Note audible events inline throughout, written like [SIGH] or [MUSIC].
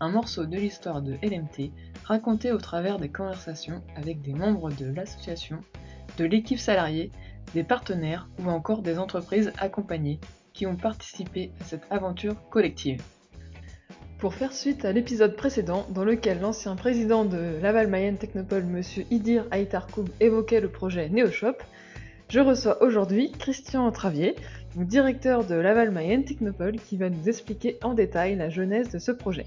un morceau de l'histoire de LMT raconté au travers des conversations avec des membres de l'association, de l'équipe salariée, des partenaires ou encore des entreprises accompagnées qui ont participé à cette aventure collective. Pour faire suite à l'épisode précédent dans lequel l'ancien président de Laval Mayenne Technopole, M. Idir Aïtarkoub, évoquait le projet NeoShop, je reçois aujourd'hui Christian Travier, directeur de Laval Mayenne Technopole, qui va nous expliquer en détail la genèse de ce projet.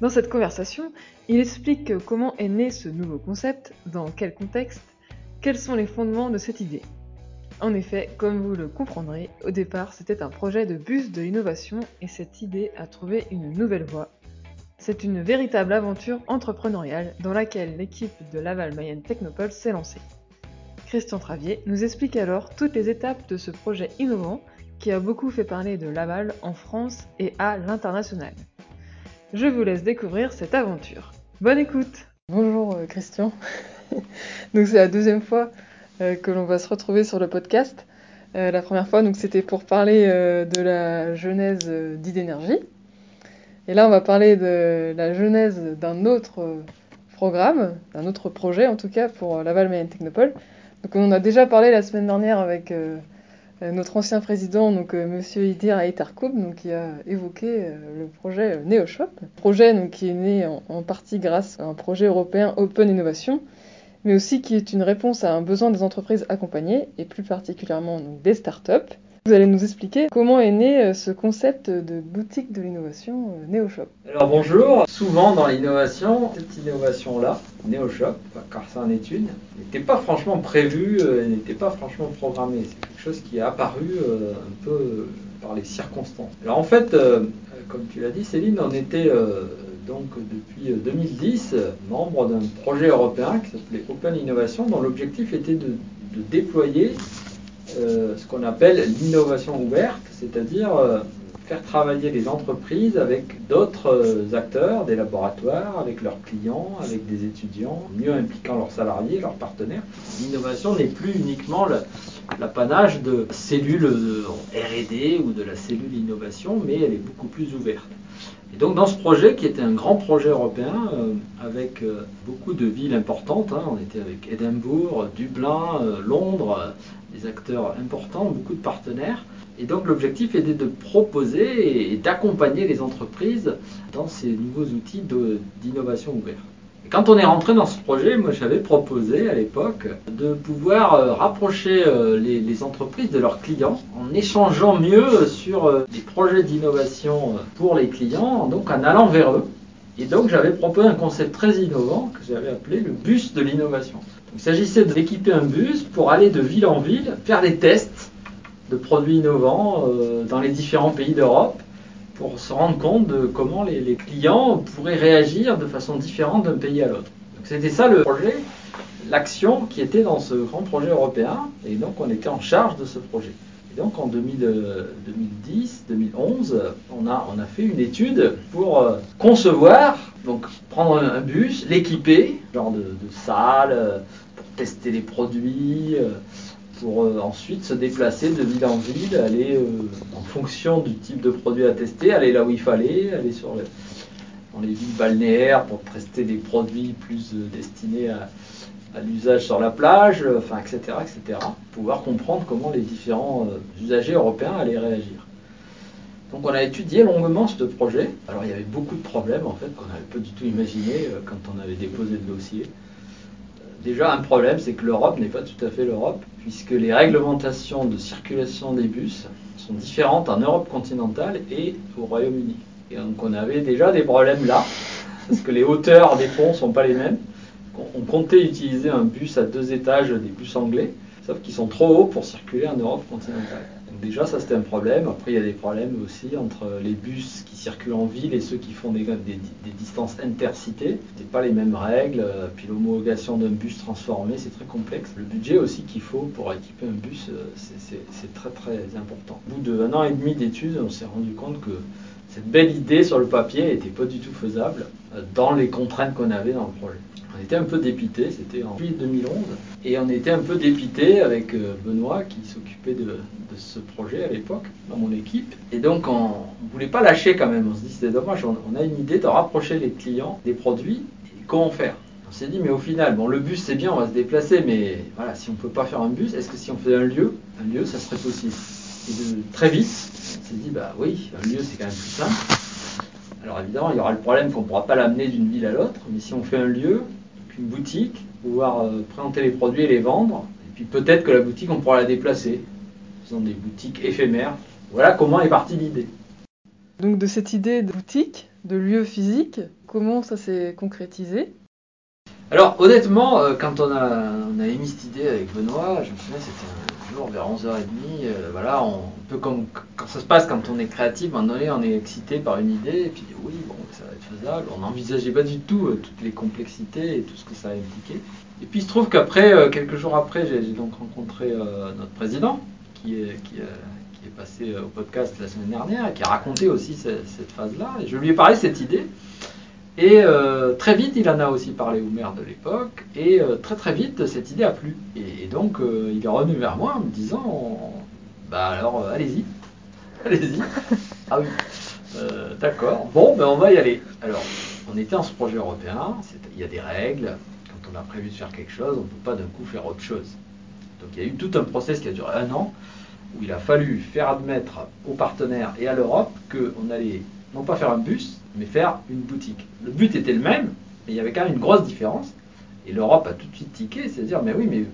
Dans cette conversation, il explique comment est né ce nouveau concept, dans quel contexte, quels sont les fondements de cette idée. En effet, comme vous le comprendrez, au départ c'était un projet de bus de l'innovation et cette idée a trouvé une nouvelle voie. C'est une véritable aventure entrepreneuriale dans laquelle l'équipe de Laval Mayenne Technopole s'est lancée. Christian Travier nous explique alors toutes les étapes de ce projet innovant qui a beaucoup fait parler de Laval en France et à l'international. Je vous laisse découvrir cette aventure. Bonne écoute Bonjour euh, Christian. [LAUGHS] c'est la deuxième fois euh, que l'on va se retrouver sur le podcast. Euh, la première fois c'était pour parler de la genèse d'Idénergie. Et là on va parler de la genèse d'un autre programme, d'un autre projet en tout cas pour Laval Mayenne Technopole. Donc on a déjà parlé la semaine dernière avec notre ancien président, donc euh, Monsieur Idir Aïtarkoub, donc qui a évoqué le projet NeoShop, projet qui est né en, partie grâce à un projet européen Open Innovation, mais aussi qui est une réponse à un besoin des entreprises accompagnées et plus particulièrement des startups vous allez nous expliquer comment est né euh, ce concept de boutique de l'innovation euh, NeoShop. Alors bonjour, souvent dans l'innovation, cette innovation-là, NeoShop, car c'est en étude, n'était pas franchement prévue, euh, n'était pas franchement programmée. C'est quelque chose qui est apparu un peu par les circonstances. Alors en fait, comme tu l'as dit Céline, on était donc depuis 2010 membre d'un projet européen qui s'appelait Open Innovation, dont l'objectif était de déployer euh, ce qu'on appelle l'innovation ouverte, c'est-à-dire euh, faire travailler les entreprises avec d'autres euh, acteurs, des laboratoires, avec leurs clients, avec des étudiants, mieux impliquant leurs salariés, leurs partenaires. L'innovation n'est plus uniquement l'apanage de cellules RD ou de la cellule innovation, mais elle est beaucoup plus ouverte. Et donc dans ce projet, qui était un grand projet européen, avec beaucoup de villes importantes, hein, on était avec Édimbourg, Dublin, Londres, des acteurs importants, beaucoup de partenaires. Et donc l'objectif était de proposer et d'accompagner les entreprises dans ces nouveaux outils d'innovation ouverte. Et quand on est rentré dans ce projet, moi j'avais proposé à l'époque de pouvoir euh, rapprocher euh, les, entreprises de leurs clients en échangeant mieux sur euh, des projets d'innovation pour les clients, donc en allant vers eux. Et donc j'avais proposé un concept très innovant que j'avais appelé le bus de l'innovation. Il s'agissait d'équiper un bus pour aller de ville en ville, faire des tests de produits innovants euh, dans les différents pays d'Europe pour se rendre compte de comment les, clients pourraient réagir de façon différente d'un pays à l'autre. C'était ça le projet, l'action qui était dans ce grand projet européen, et donc on était en charge de ce projet. Et donc en 2010, 2011, on a, on a fait une étude pour euh, concevoir, donc prendre un, bus, l'équiper, genre de, de salle, euh, tester les produits, euh, pour ensuite se déplacer de ville en ville, aller en fonction du type de produit à tester, aller là où il fallait, aller sur dans les villes balnéaires pour tester des produits plus destinés à, l'usage sur la plage, enfin, etc., etc., pouvoir comprendre comment les différents euh, usagers européens allaient réagir. Donc on a étudié longuement ce projet. Alors il y avait beaucoup de problèmes en fait qu'on n'avait pas du tout imaginé euh, quand on avait déposé le dossier. Déjà un problème c'est que l'Europe n'est pas tout à fait l'Europe puisque les réglementations de circulation des bus sont différentes en Europe continentale et au Royaume-Uni. Et donc on avait déjà des problèmes là parce que les hauteurs des ponts sont pas les mêmes on comptait utiliser un bus à deux étages des bus anglais, sauf qu'ils sont trop hauts pour circuler en Europe continentale. Déjà, ça c'était un problème. Après, il y a des problèmes aussi entre les bus qui circulent en ville et ceux qui font des, des, des distances intercités. Ce pas les mêmes règles. Puis l'homologation d'un bus transformé, c'est très complexe. Le budget aussi qu'il faut pour équiper un bus, euh, c'est très très important. Au bout d'un an et demi d'études, on s'est rendu compte que cette belle idée sur le papier n'était pas du tout faisable euh, dans les contraintes qu'on avait dans le projet. Était un peu dépité, c'était en juillet 2011, et on était un peu dépité avec euh, Benoît qui s'occupait de, ce projet à l'époque, dans mon équipe. Et donc on ne voulait pas lâcher quand même, on se dit c'était dommage, on, a une idée de rapprocher les clients des produits, et comment faire On s'est dit mais au final, bon le bus c'est bien, on va se déplacer, mais voilà, si on ne peut pas faire un bus, est-ce que si on faisait un lieu, un lieu ça serait possible? Et de, très vite, on s'est dit bah oui, un lieu c'est quand même plus simple. Alors évidemment, il y aura le problème qu'on ne pourra pas l'amener d'une ville à l'autre, mais si on fait un lieu, une boutique, pouvoir euh, présenter les produits et les vendre. Et puis peut-être que la boutique, on pourra la déplacer, faisant des boutiques éphémères. Voilà comment est partie l'idée. Donc de cette idée de boutique, de lieu physique, comment ça s'est concrétisé? Alors honnêtement, euh, quand on a, on a émis cette idée avec Benoît, je me souviens c'était un jour vers 11h30, euh, voilà, on, peut comme quand ça se passe quand on est créatif, à un on est excité par une idée, et puis oui, bon, ça va être faisable, on n'envisageait pas du tout euh, toutes les complexités et tout ce que ça a impliqué. Et puis il se trouve qu'après, quelques jours après, j'ai donc rencontré notre président, qui est, qui, qui est passé au podcast la semaine dernière, et qui a raconté aussi cette, cette phase-là, et je lui ai parlé de cette idée. Et euh, très vite, il en a aussi parlé au maire de l'époque, et euh, très très vite, cette idée a plu. Et, donc, euh, il est revenu vers moi en me disant, bah alors, allez-y, [LAUGHS] allez-y. ah oui, d'accord. Bon, ben on va y aller. Alors, on était en ce projet européen, il y a des règles. Quand on a prévu de faire quelque chose, on ne peut pas d'un coup faire autre chose. Donc, il y a eu tout un process qui a duré un an, où il a fallu faire admettre aux partenaires et à l'Europe qu'on allait non pas faire un bus, mais faire une boutique. Le but était le même, mais il y avait quand même une grosse différence. Et l'Europe a tout de suite tiqué, c'est-à-dire, mais oui, mais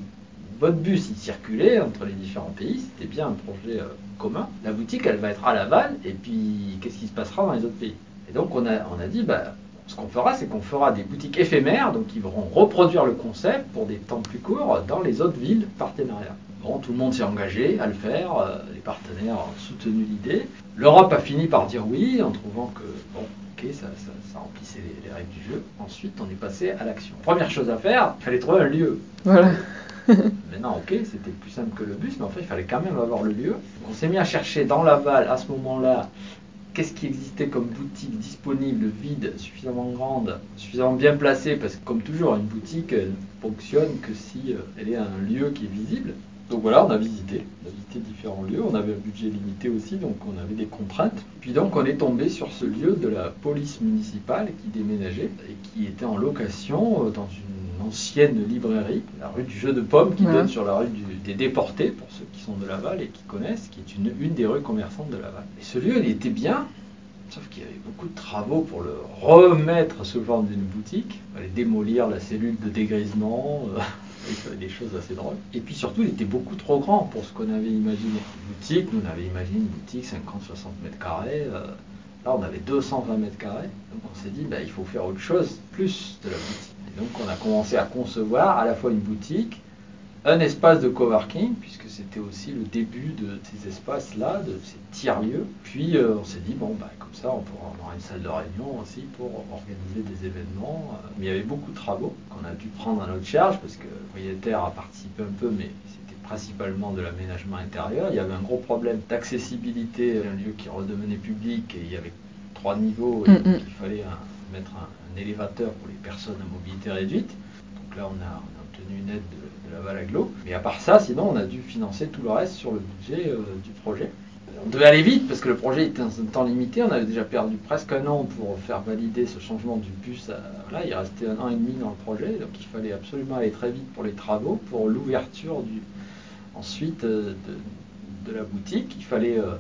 votre bus, il circulait entre les différents pays, c'était bien un projet euh, commun. La boutique, elle va être à Laval, et puis qu'est-ce qui se passera dans les autres pays? Et donc on a, dit, bah, ce qu'on fera, c'est qu'on fera des boutiques éphémères, donc ils vont reproduire le concept pour des temps plus courts dans les autres villes partenariats. Bon, tout le monde s'est engagé à le faire, euh, les partenaires ont soutenu l'idée. L'Europe a fini par dire oui, en trouvant que, bon, ok, ça, remplissait les, règles du jeu. Ensuite, on est passé à l'action. Première chose à faire, il fallait trouver un lieu. Voilà. [LAUGHS] Maintenant, ok, c'était plus simple que le bus, mais en fait, il fallait quand même avoir le lieu. On s'est mis à chercher dans Laval, à ce moment-là, qu'est-ce qui existait comme boutique disponible, vide, suffisamment grande, suffisamment bien placée, parce que comme toujours, une boutique ne fonctionne que si euh, elle est un lieu qui est visible. Donc voilà, on a visité, on a visité différents lieux, on avait un budget limité aussi, donc on avait des contraintes. Puis donc on est tombé sur ce lieu de la police municipale qui déménageait et qui était en location euh, dans une ancienne librairie, la rue du Jeu de Pommes, qui donne sur la rue des Déportés, pour ceux qui sont de Laval et qui connaissent, qui est une, une des rues commerçantes de Laval. Et ce lieu, il était bien, Sauf qu'il y avait beaucoup de travaux pour le remettre sous forme d'une boutique. Il fallait démolir la cellule de dégrisement, euh, des choses assez drôles. Et puis surtout, il était beaucoup trop grand pour ce qu'on avait imaginé. Boutique, nous on avait imaginé une boutique 50-60 mètres carrés. Euh, là, on avait 220 mètres carrés. Donc on s'est dit, bah, il faut faire autre chose, plus de la boutique. Et donc on a commencé à concevoir à la fois une boutique, un espace de coworking, puisque c'était aussi le début de ces espaces-là, de ces tiers-lieux. Puis euh, on s'est dit, bon, bah, comme ça, on pourra avoir une salle de réunion aussi pour organiser des événements. Mais il y avait beaucoup de travaux qu'on a dû prendre à notre charge, parce que le propriétaire a participé un peu, mais c'était principalement de l'aménagement intérieur. Il y avait un gros problème d'accessibilité, un lieu qui redevenait public, et il y avait trois niveaux, et mm, mm. il fallait mettre un, élévateur pour les personnes à mobilité réduite. Donc là, on a, obtenu une aide de la Valaglo. Mais à part ça, sinon, on a dû financer tout le reste sur le budget euh, du projet. On devait aller vite parce que le projet était dans un temps limité. On avait déjà perdu presque un an pour faire valider ce changement du bus. Là, il restait un an et demi dans le projet, donc il fallait absolument aller très vite pour les travaux, pour l'ouverture ensuite euh, de, la boutique. Il fallait euh,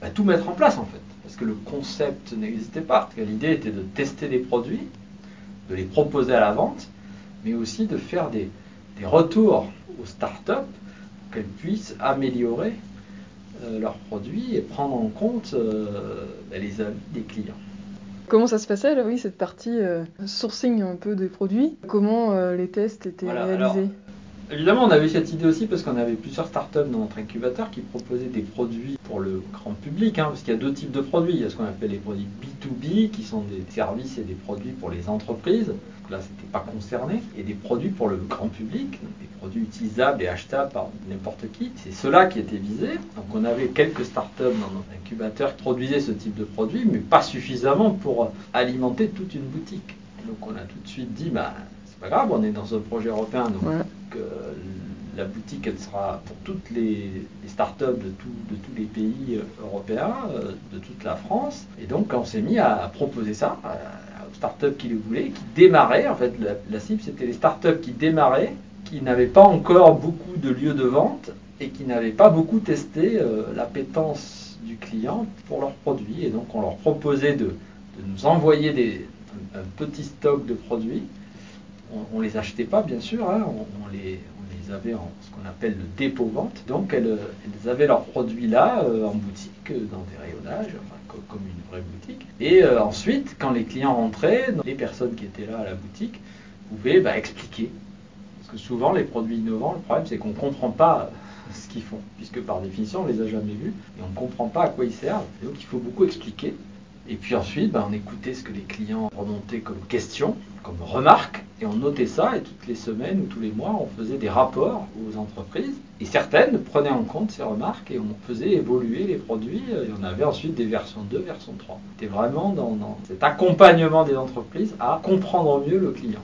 bah, tout mettre en place en fait, parce que le concept n'existait pas. L'idée était de tester des produits, de les proposer à la vente, mais aussi de faire des, des retours aux startups pour qu'elles puissent améliorer euh, leurs produits et prendre en compte euh, les avis des clients. Comment ça se passait là, oui, cette partie euh, sourcing un peu des produits? Comment les tests étaient réalisés? Évidemment, on avait cette idée aussi parce qu'on avait plusieurs startups dans notre incubateur qui proposaient des produits pour le grand public, hein, parce qu'il y a deux types de produits. Il y a ce qu'on appelle les produits B2B, qui sont des services et des produits pour les entreprises. Donc là, c'était pas concerné. Et des produits pour le grand public, des produits utilisables et achetables par n'importe qui. C'est cela qui était visé. Donc on avait quelques startups dans notre incubateur qui produisaient ce type de produits, mais pas suffisamment pour alimenter toute une boutique. Donc on a tout de suite dit, bah, c'est pas grave, on est dans un projet européen, donc. Que la boutique elle sera pour toutes les, startups de, tous les pays euh, européens, euh, de toute la France. Et donc on s'est mis à proposer ça aux startups qui le voulaient, qui démarraient. En fait, la, la cible c'était les startups qui démarraient, qui n'avaient pas encore beaucoup de lieux de vente et qui n'avaient pas beaucoup testé euh, l'appétence du client pour leurs produits. Et donc on leur proposait de, nous envoyer des, un petit stock de produits on, on les achetait pas, bien sûr, hein, on, les, avait en ce qu'on appelle le dépôt-vente. Donc, elles, elles avaient leurs produits là, euh, en boutique, euh, dans des rayonnages, enfin, co- comme une vraie boutique. Et euh, ensuite, quand les clients rentraient, les personnes qui étaient là à la boutique pouvaient bah, expliquer. Parce que souvent, les produits innovants, le problème, c'est qu'on ne comprend pas euh, [LAUGHS] ce qu'ils font, puisque par définition, on les a jamais vus, et on ne comprend pas à quoi ils servent. Donc, il faut beaucoup expliquer. Et puis ensuite, ben, on écoutait ce que les clients remontaient comme questions, comme remarques, et on notait ça, et toutes les semaines ou tous les mois, on faisait des rapports aux entreprises, et certaines prenaient en compte ces remarques, et on faisait évoluer les produits, et on avait ensuite des versions 2, version 3. C'était vraiment dans, cet accompagnement des entreprises à comprendre mieux le client.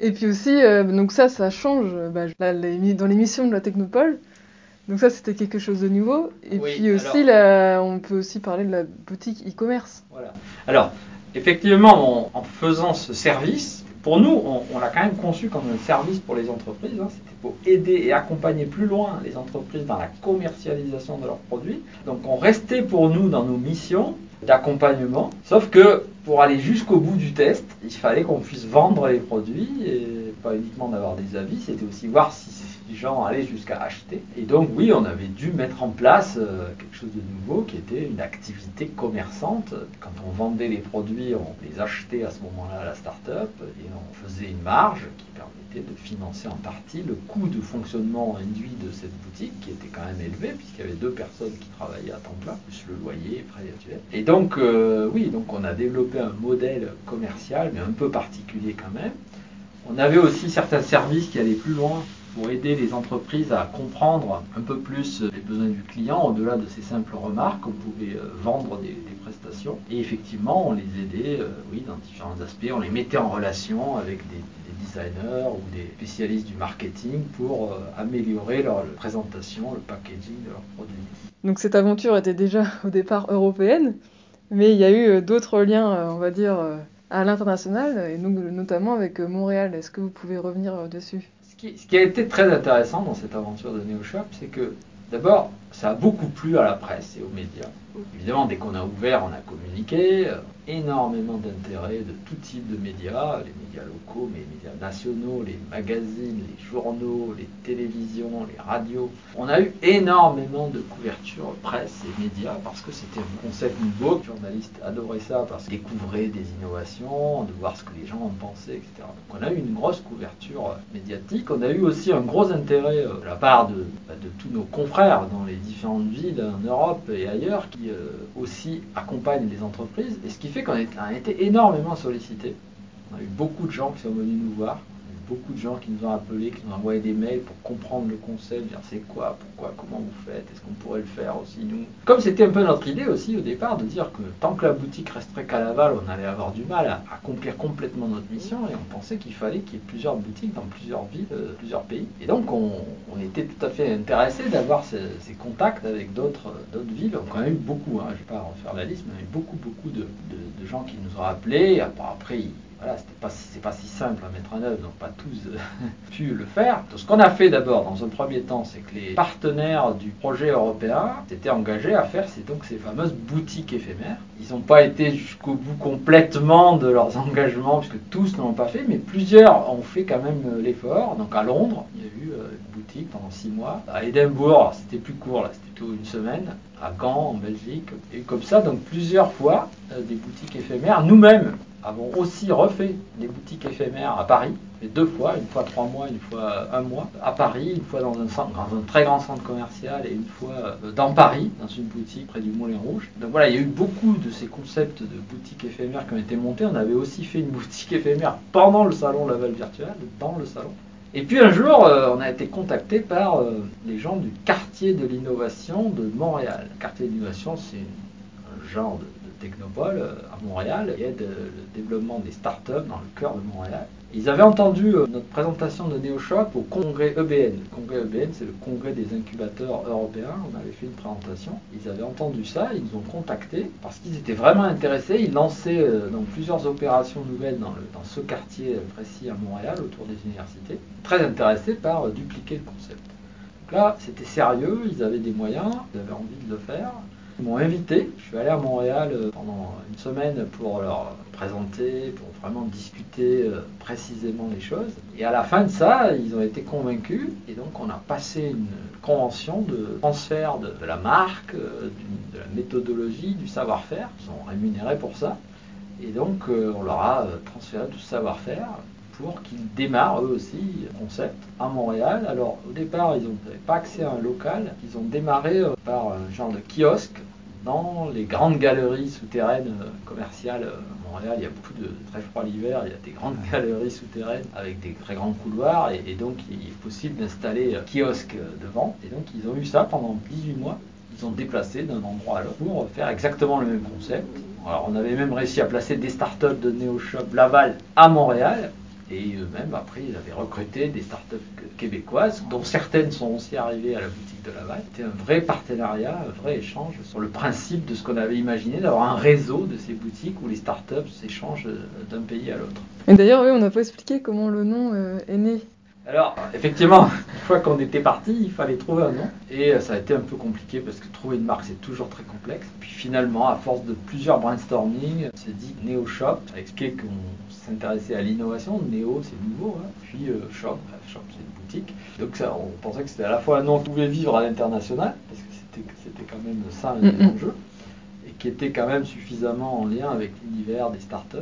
Et puis aussi, euh, donc ça, ça change bah, dans l'émission de la Technopole. Donc ça, c'était quelque chose de nouveau. Et Oui, puis aussi, alors- on peut aussi parler de la boutique e-commerce. Voilà. Alors, effectivement, en, en faisant ce service, pour nous, on, on l'a quand même conçu comme un service pour les entreprises. hein. C'était pour aider et accompagner plus loin les entreprises dans la commercialisation de leurs produits. Donc, on restait pour nous dans nos missions d'accompagnement. Sauf que pour aller jusqu'au bout du test, il fallait qu'on puisse vendre les produits et pas uniquement d'avoir des avis, c'était aussi voir si les gens allaient jusqu'à acheter. Et donc oui, on avait dû mettre en place euh, quelque chose de nouveau qui était une activité commerçante. Quand on vendait les produits, on les achetait à ce moment-là à la start-up et on faisait une marge qui permettait de financer en partie le coût de fonctionnement induit de cette boutique qui était quand même élevé puisqu'il y avait deux personnes qui travaillaient à temps plein, plus le loyer, frais. Et donc euh, oui, donc on a développé un modèle commercial mais un peu particulier quand même. On avait aussi certains services qui allaient plus loin pour aider les entreprises à comprendre un peu plus les besoins du client au-delà de ces simples remarques. On pouvait euh, vendre des, prestations et effectivement on les aidait, euh, oui, dans différents aspects. On les mettait en relation avec des designers ou des spécialistes du marketing pour euh, améliorer leur présentation, le packaging de leurs produits. Donc cette aventure était déjà au départ européenne, mais il y a eu euh, d'autres liens, euh, on va dire, à l'international, et donc notamment avec Montréal. Est-ce que vous pouvez revenir dessus? Ce qui, ce qui a été très intéressant dans cette aventure de NeoShop, c'est que d'abord, ça a beaucoup plu à la presse et aux médias. Évidemment, dès qu'on a ouvert, on a communiqué, euh, énormément d'intérêt de tout type de médias, les médias locaux, mais les médias nationaux, les magazines, les journaux, les télévisions, les radios. On a eu énormément de couverture presse et médias parce que c'était un concept nouveau. Les journalistes adoraient ça parce qu'ils découvraient des innovations, de voir ce que les gens en pensaient, etc. Donc on a eu une grosse couverture euh, médiatique. On a eu aussi un gros intérêt euh, de la part de, bah, de tous nos confrères dans les différentes villes en Europe et ailleurs qui euh, aussi accompagnent les entreprises. Et ce qui fait qu'on a été- énormément sollicité. On a eu beaucoup de gens qui sont venus nous voir, beaucoup de gens qui nous ont appelés, qui nous ont envoyé des mails pour comprendre le concept, dire c'est quoi, pourquoi, comment vous faites, est-ce qu'on pourrait le faire aussi nous. Comme c'était un peu notre idée aussi au départ de dire que tant que la boutique resterait qu'à Laval, on allait avoir du mal à accomplir complètement notre mission et on pensait qu'il fallait qu'il y ait plusieurs boutiques dans plusieurs villes, euh, plusieurs pays. Et donc on, était tout à fait intéressé d'avoir ces, contacts avec d'autres euh, villes. On a eu beaucoup, hein, je ne vais pas refaire la liste, mais on a eu beaucoup beaucoup de, gens qui nous ont appelés. Après, après, voilà, c'était pas c'est pas si simple à mettre en œuvre, donc pas tous euh, [LAUGHS] pu le faire. Donc, ce qu'on a fait d'abord, dans un premier temps, c'est que les partenaires du projet européen s'étaient engagés à faire c'est donc ces fameuses boutiques éphémères. Ils n'ont pas été jusqu'au bout complètement de leurs engagements, puisque tous ne l'ont pas fait, mais plusieurs ont fait quand même euh, l'effort. Donc à Londres, il y a eu euh, une boutique pendant six mois. À Édimbourg, c'était plus court, là, c'était une semaine. À Gand, en Belgique, et comme ça, donc plusieurs fois, euh, des boutiques éphémères. Nous-mêmes avons aussi refait des boutiques éphémères à Paris. fait deux fois, une fois trois mois, une fois un mois, à Paris, une fois dans un, centre, dans un très grand centre commercial et une fois euh, dans Paris, dans une boutique près du Moulin Rouge. Donc voilà, il y a eu beaucoup de ces concepts de boutiques éphémères qui ont été montés. On avait aussi fait une [LAUGHS] boutique éphémère pendant le salon Laval Virtuel, dans le salon. Et puis un jour, euh, on a été contacté par euh, les gens du quartier de l'innovation de Montréal. Le quartier de l'innovation, c'est un genre de, technopole euh, à Montréal qui aide le développement des startups dans le cœur de Montréal. Ils avaient entendu notre présentation de NeoShop au congrès EBN. Le congrès EBN, c'est le congrès des incubateurs européens. On avait fait une présentation. Ils avaient entendu ça, ils nous ont contactés parce qu'ils étaient vraiment intéressés. Ils lançaient dans plusieurs opérations nouvelles dans, dans ce quartier précis à Montréal, autour des universités très intéressés par dupliquer le concept. Donc là, c'était sérieux, ils avaient des moyens, ils avaient envie de le faire. Ils m'ont invité, je suis allé à Montréal euh, pendant une semaine pour leur présenter, pour vraiment discuter euh, précisément les choses. Et à la fin de ça, ils ont été convaincus et donc on a passé une convention de transfert de, la marque, euh, de la méthodologie, du savoir-faire. Ils sont rémunérés pour ça. Et donc on leur a transféré tout ce savoir-faire pour qu'ils démarrent eux aussi concept à Montréal. Alors au départ, ils n'avaient pas accès à un local, ils ont démarré euh, par un genre de kiosque dans les grandes galeries souterraines euh, commerciales euh, à Montréal. Il y a beaucoup de très froid l'hiver, il y a des grandes galeries souterraines avec des très grands couloirs et, donc il est possible d'installer kiosque devant. Et donc ils ont eu ça pendant 18 mois. Ils ont déplacé d'un endroit à l'autre pour faire exactement le même concept. Alors on avait même réussi à placer des startups de NeoShop Laval à Montréal et eux-mêmes, après, ils avaient recruté des startups québécoises, dont certaines sont aussi arrivées à la boutique de Laval. C'était un vrai partenariat, un vrai échange sur le principe de ce qu'on avait imaginé, d'avoir un réseau de ces boutiques où les startups s'échangent d'un pays à l'autre. Et d'ailleurs, oui, on n'a pas expliqué comment le nom euh, est né. Alors, effectivement, une fois qu'on était parti, il fallait trouver un nom. Et euh, ça a été un peu compliqué parce que trouver une marque, c'est toujours très complexe. Puis finalement, à force de plusieurs brainstorming, on s'est dit Neo Shop. Ça explique qu'on s'intéressait à l'innovation. Néo, c'est nouveau. Hein. Puis euh, Shop, Shop, c'est une boutique. Donc ça, on pensait que c'était à la fois un nom qui pouvait vivre à l'international, parce que c'était quand même ça enjeux, et qui était quand même suffisamment en lien avec l'univers des startups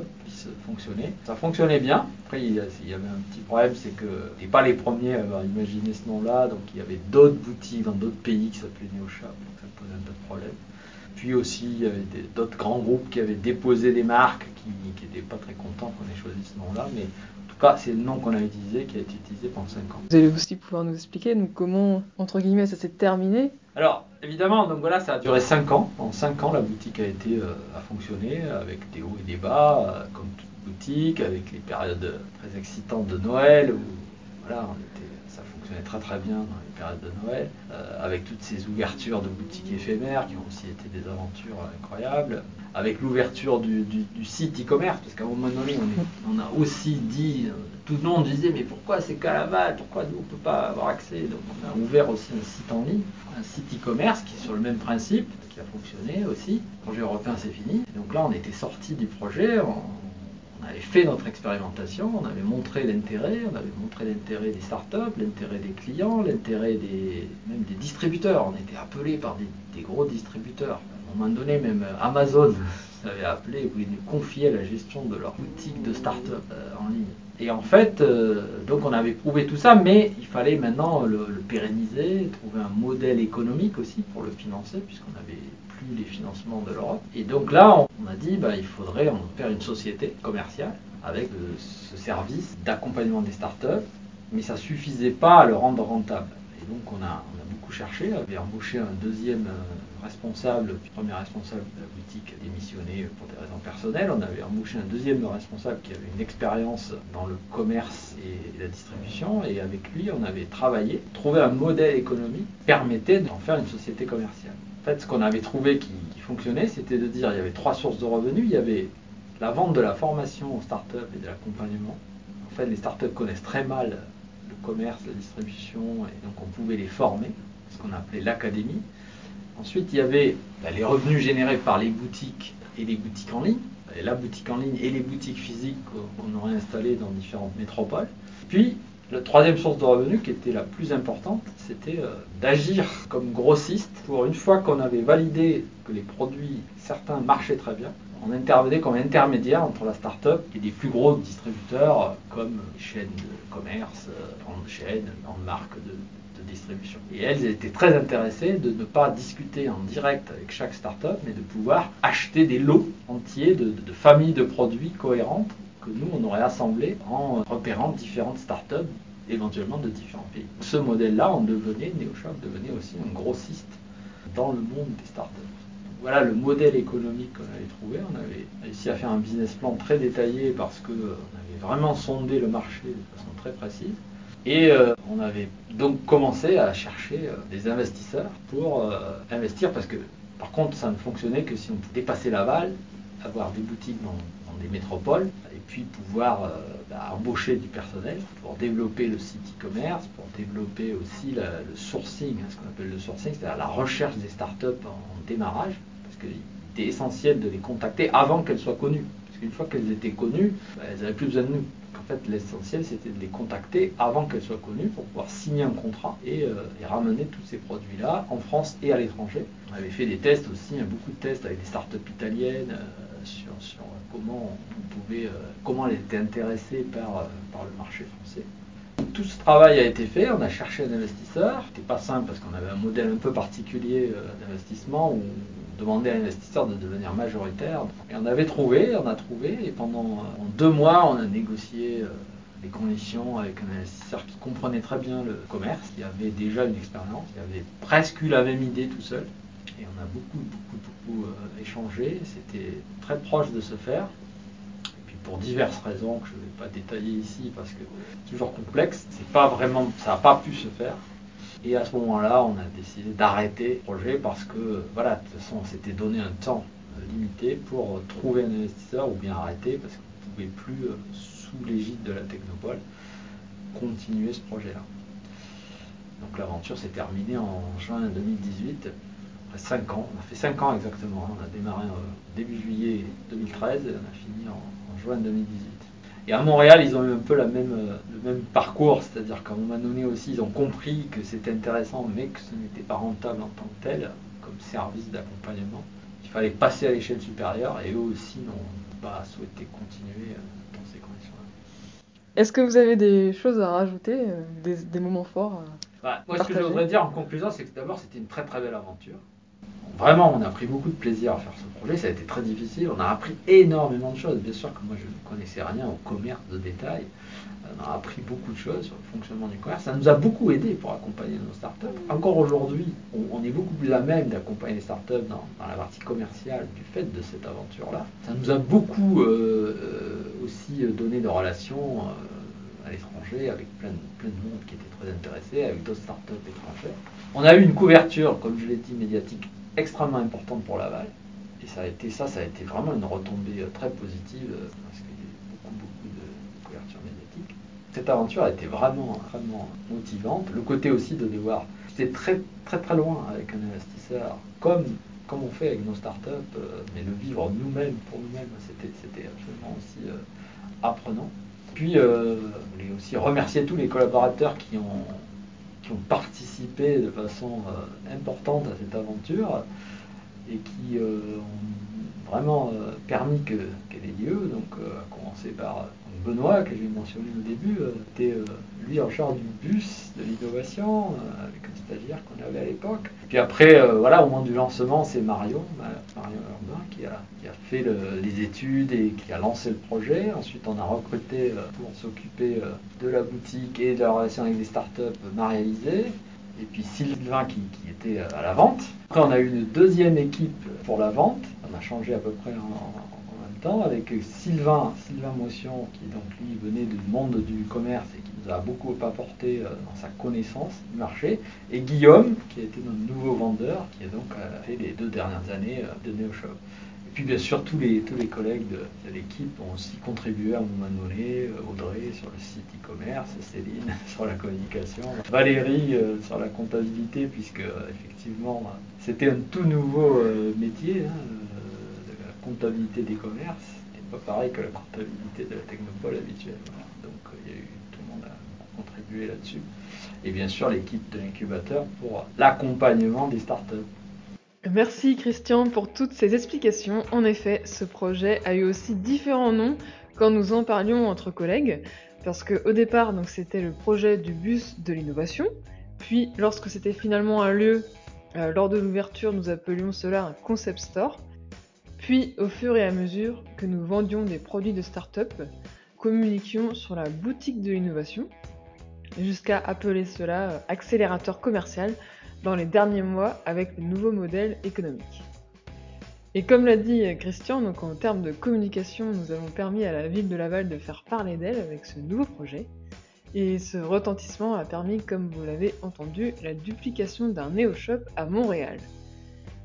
qui fonctionnait. Ça fonctionnait bien. Après, il y, avait un petit problème, c'est que n'était pas les premiers à avoir imaginé ce nom-là, donc il y avait d'autres boutiques dans d'autres pays qui s'appelaient NeoShop, donc ça posait un peu de problème. Puis aussi, il y avait d'autres grands groupes qui avaient déposé des marques qui n'étaient pas très contents qu'on ait choisi ce nom-là, mais en tout cas, c'est le nom qu'on a utilisé, qui a été utilisé pendant 5 ans. Vous allez aussi pouvoir nous expliquer donc, comment, entre guillemets, ça s'est terminé Alors, évidemment, donc voilà, ça a duré 5 ans. En 5 ans, la boutique a été euh, a fonctionné avec des hauts et des bas, euh, comme toute boutique, avec les périodes très excitantes de Noël, voilà, très très bien dans les périodes de Noël, euh, avec toutes ces ouvertures de boutiques éphémères qui ont aussi été des aventures incroyables, avec l'ouverture du, site e-commerce, parce qu'à un moment donné, on, a aussi dit, euh, tout le monde disait, mais pourquoi c'est qu'à Laval, pourquoi nous on ne peut pas avoir accès? Donc on a ouvert aussi un site en ligne, un site e-commerce qui est sur le même principe, qui a fonctionné aussi. Le projet européen c'est fini. Donc là on était sorti du projet, on avait fait notre expérimentation, on avait montré l'intérêt, on avait montré l'intérêt des startups, l'intérêt des clients, l'intérêt des, même des distributeurs. On était appelé par des, gros distributeurs. À un moment donné, même Amazon [LAUGHS] avait appelé, voulait nous confier la gestion de leur boutique de startups euh, en ligne. Et en fait, euh, donc on avait prouvé tout ça, mais il fallait maintenant le, le pérenniser, trouver un modèle économique aussi pour le financer, puisqu'on avait les financements de l'Europe. Et donc là, on a dit, bah, il faudrait faire une société commerciale avec euh, ce service d'accompagnement des startups, mais ça suffisait pas à le rendre rentable. Et donc on a, beaucoup cherché, on avait embauché un deuxième euh, responsable, le premier responsable de la boutique a démissionné pour des raisons personnelles, on avait embauché un deuxième responsable qui avait une expérience dans le commerce et la distribution, et avec lui on avait travaillé, trouvé un modèle économique permettait d'en faire une société commerciale. En fait, ce qu'on avait trouvé qui, fonctionnait, c'était de dire qu'il y avait trois sources de revenus. Il y avait la vente de la formation aux startups et de l'accompagnement. En fait, les startups connaissent très mal le commerce, la distribution, et donc on pouvait les former, ce qu'on appelait l'académie. Ensuite, il y avait bah, les revenus générés par les boutiques et les boutiques en ligne, la boutique en ligne et les boutiques physiques qu'on aurait installées dans différentes métropoles. La troisième source de revenus, qui était la plus importante, c'était euh, d'agir comme grossiste pour une fois qu'on avait validé que les produits, certains marchaient très bien, on intervenait comme intermédiaire entre la start-up et des plus gros distributeurs comme les chaînes de commerce, grandes chaînes, grandes marques de, distribution. Et elles étaient très intéressées de ne pas discuter en direct avec chaque start-up, mais de pouvoir acheter des lots entiers de, de familles de produits cohérentes que nous, on aurait assemblés en repérant différentes start-up éventuellement de différents pays. Ce modèle-là, on devenait, NeoShop devenait aussi un grossiste dans le monde des startups. Voilà le modèle économique qu'on avait trouvé. On avait réussi à faire un business plan très détaillé parce qu'on avait vraiment sondé le marché de façon très précise. Et euh, on avait donc commencé à chercher euh, des investisseurs pour euh, investir parce que par contre ça ne fonctionnait que si on pouvait dépasser Laval, avoir des boutiques dans, des métropoles puis pouvoir bah, embaucher du personnel pour développer le site e-commerce, pour développer aussi le sourcing, hein, ce qu'on appelle le sourcing, c'est-à-dire la recherche des startups en démarrage parce qu'il était essentiel de les contacter avant qu'elles soient connues. Parce qu'une fois qu'elles étaient connues, bah, elles n'avaient plus besoin de nous en fait, l'essentiel, c'était de les contacter avant qu'elles soient connues pour pouvoir signer un contrat et, euh, ramener tous ces produits-là en France et à l'étranger. On avait fait des tests aussi, hein, beaucoup de tests avec des startups italiennes euh, sur, comment on pouvait, euh, comment elles étaient intéressées par, le marché français. Tout ce travail a été fait, on a cherché un investisseur. C'était pas simple parce qu'on avait un modèle un peu particulier d'investissement où demander à l'investisseur de devenir majoritaire. Et on avait trouvé, on a trouvé, et pendant deux mois, on a négocié euh, les conditions avec un investisseur qui comprenait très bien le commerce, qui avait déjà une expérience, qui avait presque eu la même idée tout seul. Et on a beaucoup, beaucoup, beaucoup euh, échangé. C'était très proche de se faire. Et puis pour diverses raisons que je ne vais pas détailler ici parce que c'est toujours complexe, c'est pas vraiment, ça n'a pas pu se faire. Et à ce moment-là, on a décidé d'arrêter le projet parce que, voilà, de toute façon, on s'était donné un temps euh, limité pour euh, trouver un investisseur ou bien arrêter parce qu'on ne pouvait plus, euh, sous l'égide de la Technopole, continuer ce projet-là. Donc l'aventure s'est terminée en juin 2018, après 5 ans. On a fait 5 ans exactement. Hein. On a démarré début juillet 2013 et on a fini en juin 2018. Et à Montréal, ils ont eu un peu la même, le même parcours, c'est-à-dire qu'à un moment donné aussi, ils ont compris que c'était intéressant, mais que ce n'était pas rentable en tant que tel, comme service d'accompagnement. Il fallait passer à l'échelle supérieure, et eux aussi n'ont pas souhaité continuer euh, dans ces conditions-là. Est-ce que vous avez des choses à rajouter, euh, des, moments forts bah, Moi, ce que je voudrais dire en conclusion, c'est que d'abord, c'était une très très belle aventure. Vraiment, on a pris beaucoup de plaisir à faire ce projet. Ça a été très difficile. On a appris énormément de choses. Bien sûr que moi, je ne connaissais rien au commerce de détail. On a appris beaucoup de choses sur le fonctionnement du commerce. Ça nous a beaucoup aidé pour accompagner nos startups. Encore aujourd'hui, on, est beaucoup plus à même d'accompagner les startups dans, la partie commerciale du fait de cette aventure-là. Ça nous a beaucoup euh, euh, aussi donné de relations euh, à l'étranger avec plein plein de monde qui était très intéressé, avec d'autres startups étrangères. On a eu une couverture, comme je l'ai dit, médiatique extrêmement importante pour Laval. Et ça a été ça, ça a été vraiment une retombée euh, très positive euh, parce qu'il y a eu beaucoup, beaucoup de couverture médiatique. Cette aventure a été vraiment, vraiment motivante. Le côté aussi de devoir, j'étais très, très, très loin avec un investisseur, comme, comme on fait avec nos startups, euh, mais le vivre nous-mêmes, pour nous-mêmes, c'était, c'était absolument aussi apprenant. Puis, je voulais aussi remercier tous les collaborateurs qui ont qui ont participé de façon euh, importante à cette aventure et qui euh, ont vraiment euh, permis qu'elle ait lieu. Donc, à commencer par Benoît, que j'ai mentionné au début, était lui en charge du bus de l'innovation, avec un stagiaire qu'on avait à l'époque. Puis après, voilà, au moment du lancement, c'est Marion, Marion Urbain, qui a, fait les études et qui a lancé le projet. Ensuite, on a recruté pour s'occuper de la boutique et de la relation avec les startups Marie-Alizée. Et puis Sylvain qui, qui, était à la vente. Après, on a eu une deuxième équipe pour la vente. On a changé à peu près en, avec Sylvain, Sylvain Motion, qui donc lui venait du monde du commerce et qui nous a beaucoup apporté euh, dans sa connaissance du marché, et Guillaume, qui a été notre nouveau vendeur, qui a donc euh, fait les deux dernières années euh, de NeoShop. Et puis bien sûr, tous les, tous les collègues de, l'équipe ont aussi contribué à un moment donné, Audrey sur le site e-commerce, Céline [LAUGHS] sur la communication, Valérie sur la comptabilité, puisque effectivement c'était un tout nouveau métier. Hein, comptabilité des commerces n'est pas pareil que la comptabilité de la technopole habituelle. Donc euh, il y a eu, tout le monde a contribué là-dessus. Et bien sûr l'équipe de l'incubateur pour l'accompagnement des startups. Merci Christian pour toutes ces explications. En effet, ce projet a eu aussi différents noms quand nous en parlions entre collègues, parce qu'au départ, donc c'était le projet du bus de l'innovation, puis lorsque c'était finalement un lieu, euh, lors de l'ouverture, nous appelions cela un concept store, puis au fur et à mesure que nous vendions des produits de start-up, communiquions sur la boutique de l'innovation, jusqu'à appeler cela euh, accélérateur commercial dans les derniers mois avec le nouveau modèle économique. Et comme l'a dit Christian, donc en termes de communication, nous avons permis à la ville de Laval de faire parler d'elle avec ce nouveau projet. Et ce retentissement a permis, comme vous l'avez entendu, la duplication d'un néo-shop à Montréal.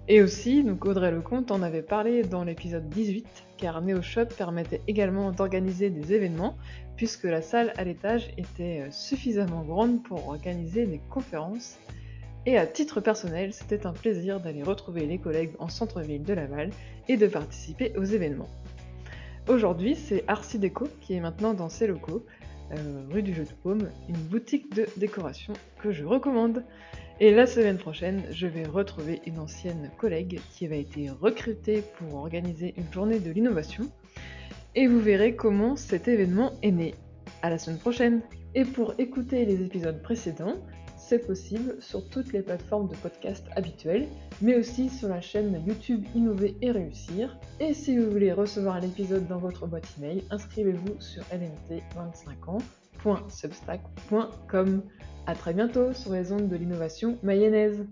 Et aussi, donc Audrey Lecomte en avait parlé dans l'épisode 18, car NeoShop permettait également d'organiser des événements, puisque la salle à l'étage était suffisamment grande pour organiser des conférences et à titre personnel, c'était un plaisir d'aller retrouver les collègues en centre-ville de Laval et de participer aux événements. Aujourd'hui, c'est Arcy Déco qui est maintenant dans ses locaux, euh, rue du Jeu de Paume, une boutique de décoration que je recommande. Et la semaine prochaine, je vais retrouver une ancienne collègue qui avait été recrutée pour organiser une journée de l'innovation. Et vous verrez comment cet événement est né. À la semaine prochaine! Et pour écouter les épisodes précédents, c'est possible sur toutes les plateformes de podcast habituelles, mais aussi sur la chaîne YouTube Innover et Réussir. Et si vous voulez recevoir l'épisode dans votre boîte email, inscrivez-vous sur lmt25ans.substack.com. A très bientôt sur les ondes de l'innovation mayonnaise.